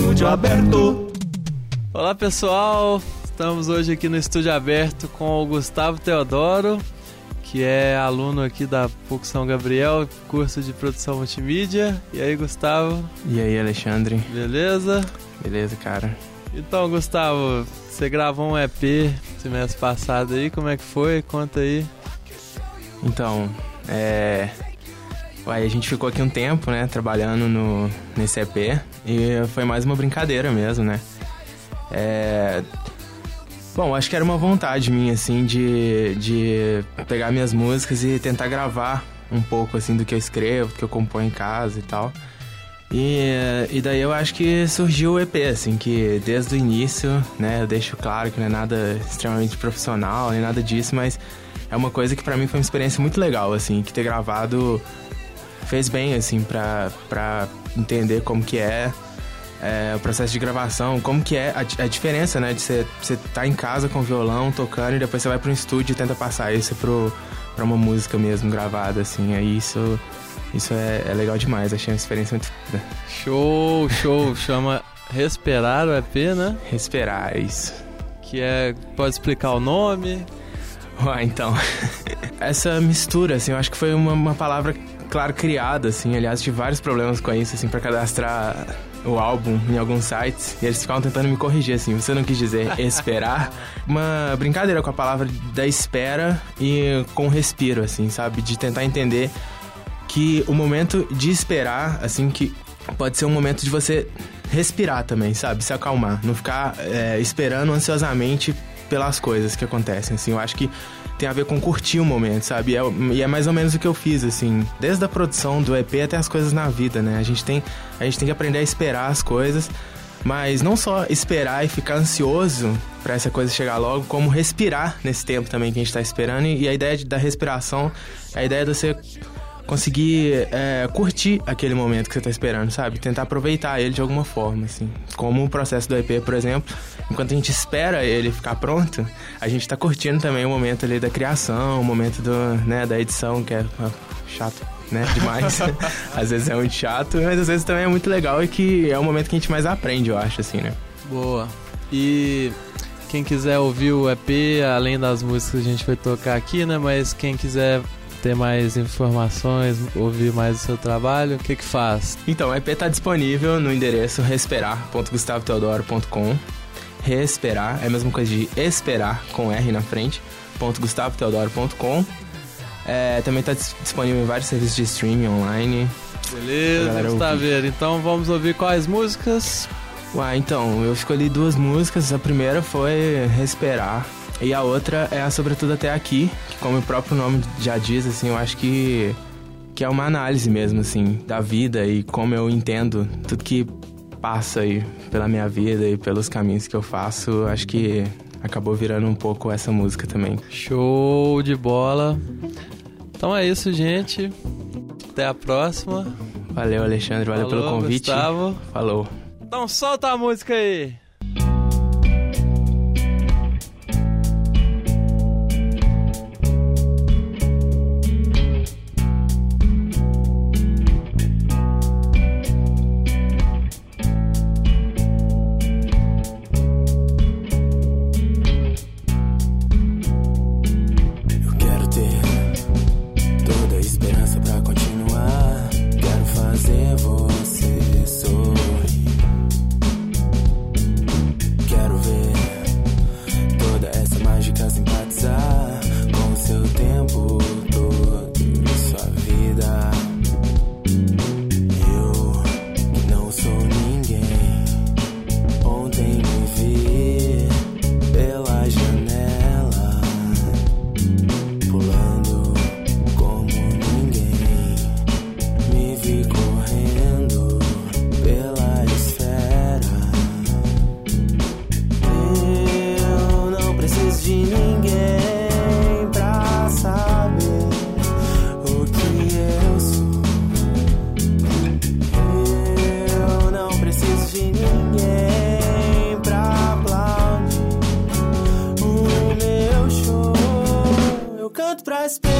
estúdio aberto. Olá pessoal, estamos hoje aqui no estúdio aberto com o Gustavo Teodoro, que é aluno aqui da PUC São Gabriel, curso de produção multimídia. E aí, Gustavo? E aí, Alexandre? Beleza? Beleza, cara. Então, Gustavo, você gravou um EP semestre passado aí, como é que foi? Conta aí. Então, é. Uai, a gente ficou aqui um tempo, né, trabalhando no, nesse EP e foi mais uma brincadeira mesmo, né? É. Bom, acho que era uma vontade minha, assim, de, de pegar minhas músicas e tentar gravar um pouco, assim, do que eu escrevo, do que eu componho em casa e tal. E, e daí eu acho que surgiu o EP, assim, que desde o início, né, eu deixo claro que não é nada extremamente profissional, nem nada disso, mas é uma coisa que para mim foi uma experiência muito legal, assim, que ter gravado fez bem, assim, pra, pra entender como que é, é, o processo de gravação, como que é a, a diferença, né, de você tá em casa com violão, tocando, e depois você vai para um estúdio e tenta passar isso pro, pra uma música mesmo gravada, assim, aí isso isso é, é legal demais, achei uma experiência muito foda. Show, show, chama Respirar o EP, né? Respirar, é isso. Que é. Pode explicar o nome? Ah, então. Essa mistura, assim, eu acho que foi uma, uma palavra, claro, criada, assim. Aliás, tive vários problemas com isso, assim, pra cadastrar o álbum em alguns sites e eles ficavam tentando me corrigir assim. Você não quis dizer esperar? Uma brincadeira com a palavra da espera e com o respiro, assim, sabe? De tentar entender que o momento de esperar, assim, que pode ser um momento de você respirar também, sabe? Se acalmar, não ficar é, esperando ansiosamente pelas coisas que acontecem, assim. Eu acho que tem a ver com curtir o momento, sabe? E é, e é, mais ou menos o que eu fiz, assim. Desde a produção do EP até as coisas na vida, né? A gente tem, a gente tem que aprender a esperar as coisas, mas não só esperar e ficar ansioso para essa coisa chegar logo, como respirar nesse tempo também que a gente tá esperando. E, e a ideia de, da respiração, a ideia de você conseguir é, curtir aquele momento que você tá esperando, sabe? Tentar aproveitar ele de alguma forma, assim. Como o processo do EP, por exemplo, enquanto a gente espera ele ficar pronto, a gente tá curtindo também o momento ali da criação, o momento do, né, da edição, que é chato, né? Demais. às vezes é muito chato, mas às vezes também é muito legal e que é o momento que a gente mais aprende, eu acho, assim, né? Boa. E quem quiser ouvir o EP, além das músicas que a gente vai tocar aqui, né? Mas quem quiser ter mais informações, ouvir mais o seu trabalho, o que que faz? Então, o EP está disponível no endereço respirar.gustavoteodoro.com Respirar é a mesma coisa de esperar com R na frente, .gustavoteodoro.com é, Também está disponível em vários serviços de streaming online. Beleza, Gustavo. Então vamos ouvir quais músicas? Uai, então, eu escolhi duas músicas. A primeira foi Respirar, e a outra é a Sobretudo Até Aqui, que como o próprio nome já diz, assim, eu acho que, que é uma análise mesmo, assim, da vida e como eu entendo tudo que passa aí pela minha vida e pelos caminhos que eu faço, acho que acabou virando um pouco essa música também. Show de bola! Então é isso, gente. Até a próxima. Valeu, Alexandre. Valeu Falou, pelo convite. Gustavo. Falou. Então solta a música aí. pra.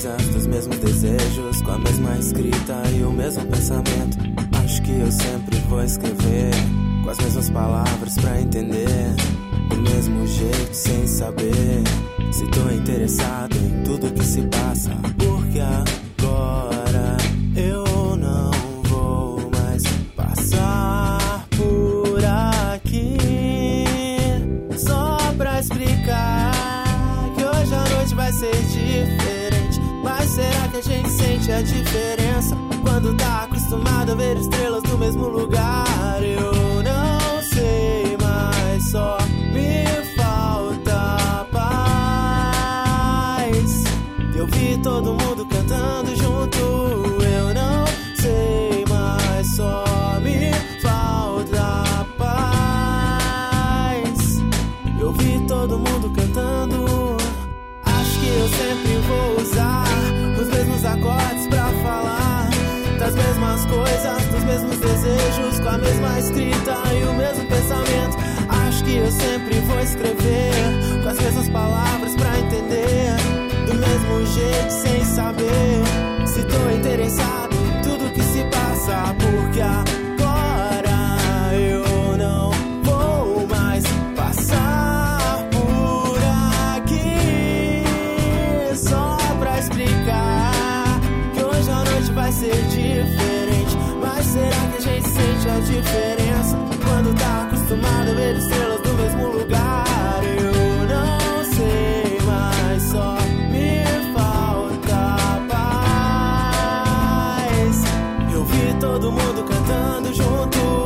Coisas, dos mesmos desejos, com a mesma escrita e o mesmo pensamento. Acho que eu sempre vou escrever com as mesmas palavras pra entender, do mesmo jeito, sem saber se tô interessado em tudo que se passa, porque agora sente a diferença quando tá acostumado a ver estrelas no mesmo lugar? Eu não sei, mas só me falta paz. Eu vi todo mundo cantando junto. Dos mesmos desejos, com a mesma escrita e o mesmo pensamento. Acho que eu sempre vou escrever com as mesmas palavras pra entender, do mesmo jeito, sem saber se tô interessado tudo que se passa, porque agora todo mundo cantando junto.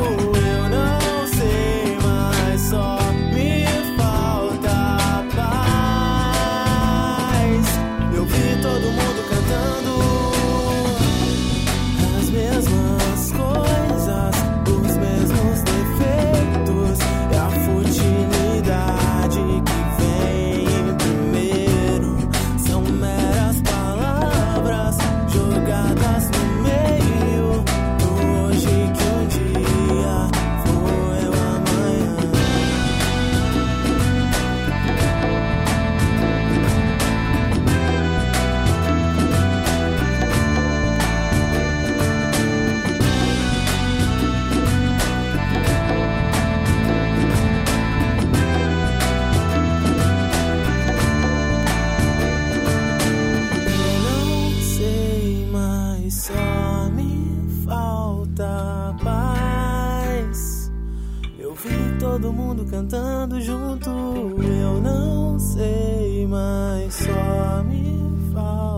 Todo mundo cantando junto. Eu não sei, mas só me falta